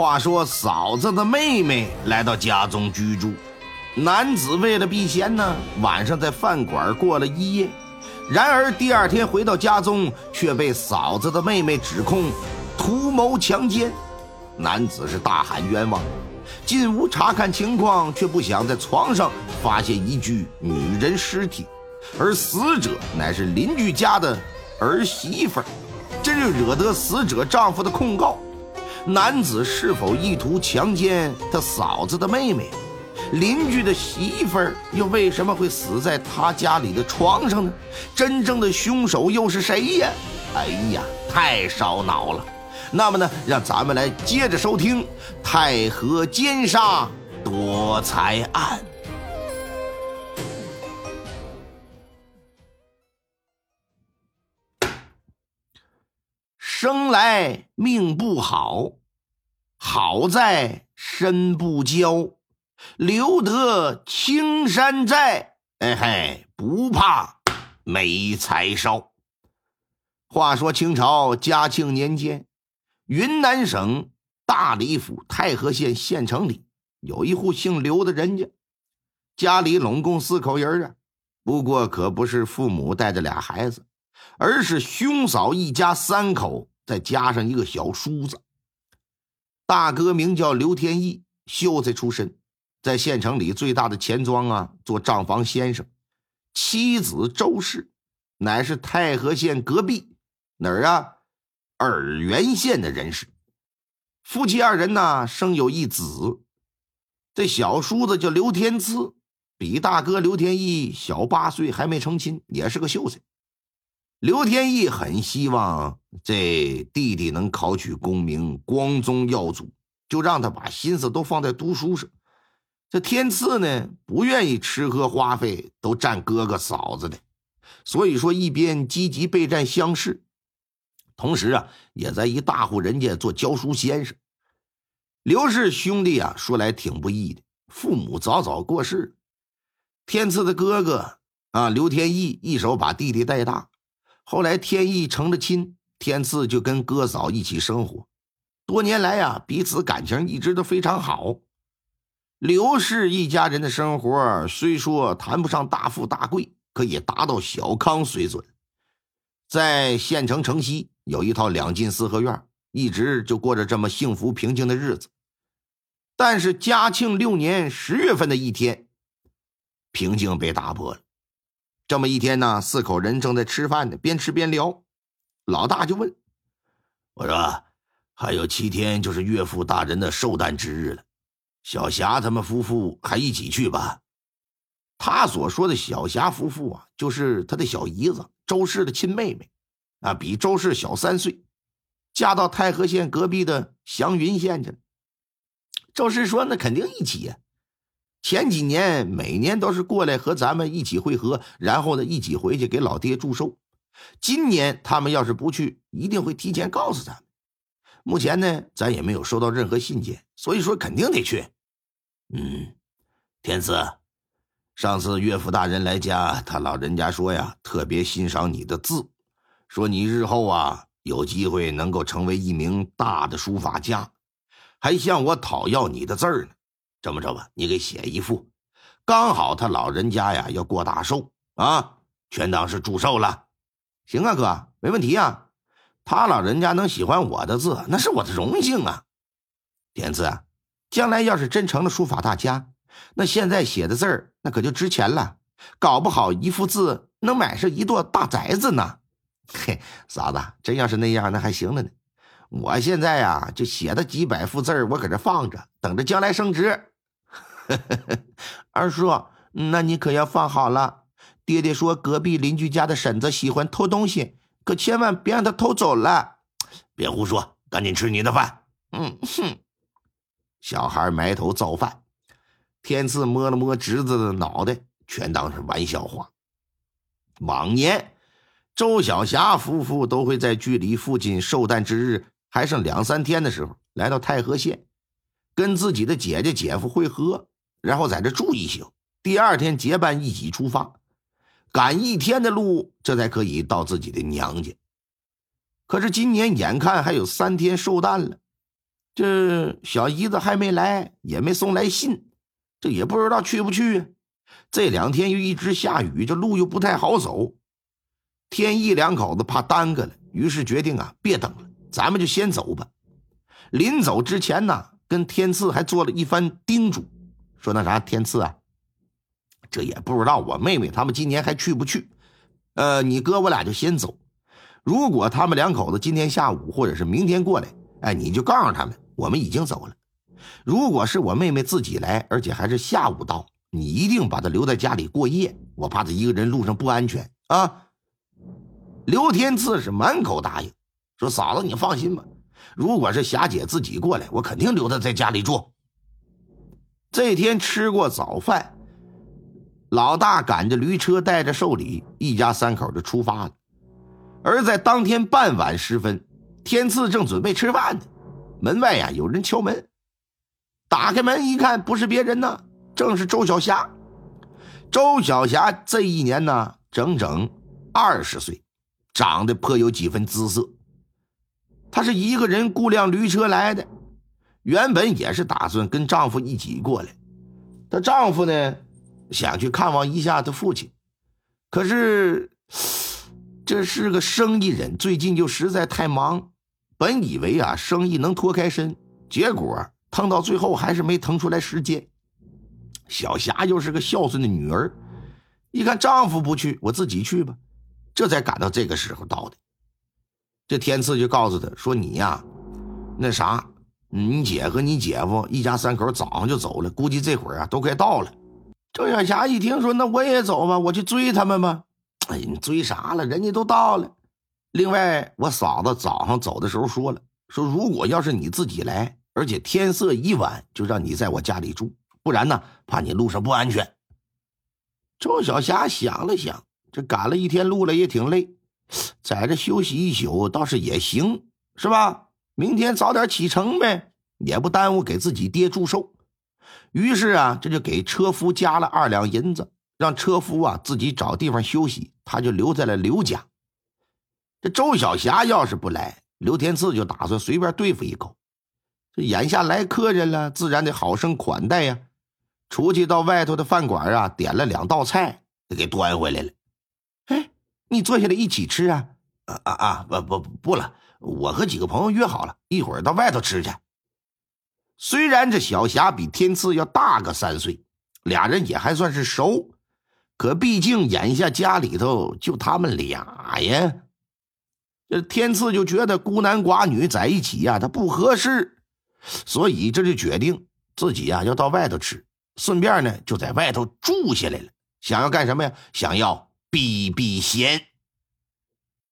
话说嫂子的妹妹来到家中居住，男子为了避嫌呢，晚上在饭馆过了一夜。然而第二天回到家中，却被嫂子的妹妹指控图谋强奸。男子是大喊冤枉，进屋查看情况，却不想在床上发现一具女人尸体，而死者乃是邻居家的儿媳妇儿，这就惹得死者丈夫的控告。男子是否意图强奸他嫂子的妹妹？邻居的媳妇儿又为什么会死在他家里的床上呢？真正的凶手又是谁呀？哎呀，太烧脑了！那么呢，让咱们来接着收听《太和奸杀夺财案》。来命不好，好在身不骄，留得青山在。哎嘿，不怕没柴烧。话说清朝嘉庆年间，云南省大理府太和县县城里有一户姓刘的人家，家里拢共四口人啊，不过可不是父母带着俩孩子，而是兄嫂一家三口。再加上一个小叔子，大哥名叫刘天义，秀才出身，在县城里最大的钱庄啊做账房先生。妻子周氏，乃是太和县隔壁哪儿啊洱源县的人士。夫妻二人呢生有一子，这小叔子叫刘天赐，比大哥刘天义小八岁，还没成亲，也是个秀才。刘天义很希望这弟弟能考取功名，光宗耀祖，就让他把心思都放在读书上。这天赐呢，不愿意吃喝花费都占哥哥嫂子的，所以说一边积极备战乡试，同时啊，也在一大户人家做教书先生。刘氏兄弟啊，说来挺不易的，父母早早过世，天赐的哥哥啊，刘天意一手把弟弟带大。后来天意成了亲，天赐就跟哥嫂一起生活。多年来呀，彼此感情一直都非常好。刘氏一家人的生活虽说谈不上大富大贵，可也达到小康水准。在县城城西有一套两进四合院，一直就过着这么幸福平静的日子。但是嘉庆六年十月份的一天，平静被打破了。这么一天呢，四口人正在吃饭呢，边吃边聊。老大就问：“我说，还有七天就是岳父大人的寿诞之日了，小霞他们夫妇还一起去吧？”他所说的小霞夫妇啊，就是他的小姨子周氏的亲妹妹，啊，比周氏小三岁，嫁到太和县隔壁的祥云县去了。周氏说：“那肯定一起呀。”前几年每年都是过来和咱们一起会合，然后呢一起回去给老爹祝寿。今年他们要是不去，一定会提前告诉咱们。目前呢，咱也没有收到任何信件，所以说肯定得去。嗯，天赐，上次岳父大人来家，他老人家说呀，特别欣赏你的字，说你日后啊有机会能够成为一名大的书法家，还向我讨要你的字儿呢。这么着吧，你给写一副，刚好他老人家呀要过大寿啊，全当是祝寿了。行啊，哥，没问题啊。他老人家能喜欢我的字，那是我的荣幸啊。天赐，将来要是真成了书法大家，那现在写的字儿那可就值钱了，搞不好一幅字能买上一座大宅子呢。嘿，嫂子，真要是那样，那还行了呢。我现在呀就写的几百幅字我搁这放着，等着将来升值。二叔，那你可要放好了。爹爹说隔壁邻居家的婶子喜欢偷东西，可千万别让他偷走了。别胡说，赶紧吃你的饭。嗯哼。小孩埋头造饭，天赐摸了摸侄子的脑袋，全当是玩笑话。往年，周小霞夫妇都会在距离父亲寿诞之日还剩两三天的时候，来到太和县，跟自己的姐姐姐夫会合。然后在这住一宿，第二天结伴一起出发，赶一天的路，这才可以到自己的娘家。可是今年眼看还有三天寿诞了，这小姨子还没来，也没送来信，这也不知道去不去。这两天又一直下雨，这路又不太好走。天意两口子怕耽搁了，于是决定啊，别等了，咱们就先走吧。临走之前呢，跟天赐还做了一番叮嘱，说那啥，天赐啊，这也不知道我妹妹他们今年还去不去。呃，你哥我俩就先走。如果他们两口子今天下午或者是明天过来，哎，你就告诉他们我们已经走了。如果是我妹妹自己来，而且还是下午到，你一定把她留在家里过夜，我怕她一个人路上不安全啊。刘天赐是满口答应，说嫂子你放心吧，如果是霞姐自己过来，我肯定留她在家里住。这天吃过早饭，老大赶着驴车带着寿礼，一家三口就出发了。而在当天傍晚时分，天赐正准备吃饭呢，门外呀有人敲门。打开门一看，不是别人呢，正是周小霞。周小霞这一年呢，整整二十岁，长得颇有几分姿色。她是一个人雇辆驴车来的，原本也是打算跟丈夫一起过来。她丈夫呢，想去看望一下他父亲，可是。这是个生意人，最近就实在太忙。本以为啊，生意能脱开身，结果腾到最后还是没腾出来时间。小霞又是个孝顺的女儿，一看丈夫不去，我自己去吧，这才赶到这个时候到的。这天赐就告诉他说：“你呀，那啥，你姐和你姐夫一家三口早上就走了，估计这会儿啊都快到了。”周小霞一听说，那我也走吧，我去追他们吧。哎，你追啥了？人家都到了。另外，我嫂子早上走的时候说了，说如果要是你自己来，而且天色已晚，就让你在我家里住，不然呢，怕你路上不安全。周小霞想了想，这赶了一天路了，也挺累，在这休息一宿倒是也行，是吧？明天早点启程呗，也不耽误给自己爹祝寿。于是啊，这就给车夫加了二两银子。让车夫啊自己找地方休息，他就留在了刘家。这周小霞要是不来，刘天赐就打算随便对付一口。这眼下来客人了，自然得好生款待呀。出去到外头的饭馆啊，点了两道菜，给端回来了。哎，你坐下来一起吃啊？啊啊啊！不不不了，我和几个朋友约好了，一会儿到外头吃去。虽然这小霞比天赐要大个三岁，俩人也还算是熟。可毕竟眼下家里头就他们俩呀，这天赐就觉得孤男寡女在一起呀，他不合适，所以这就决定自己呀要到外头吃，顺便呢就在外头住下来了。想要干什么呀？想要避避嫌。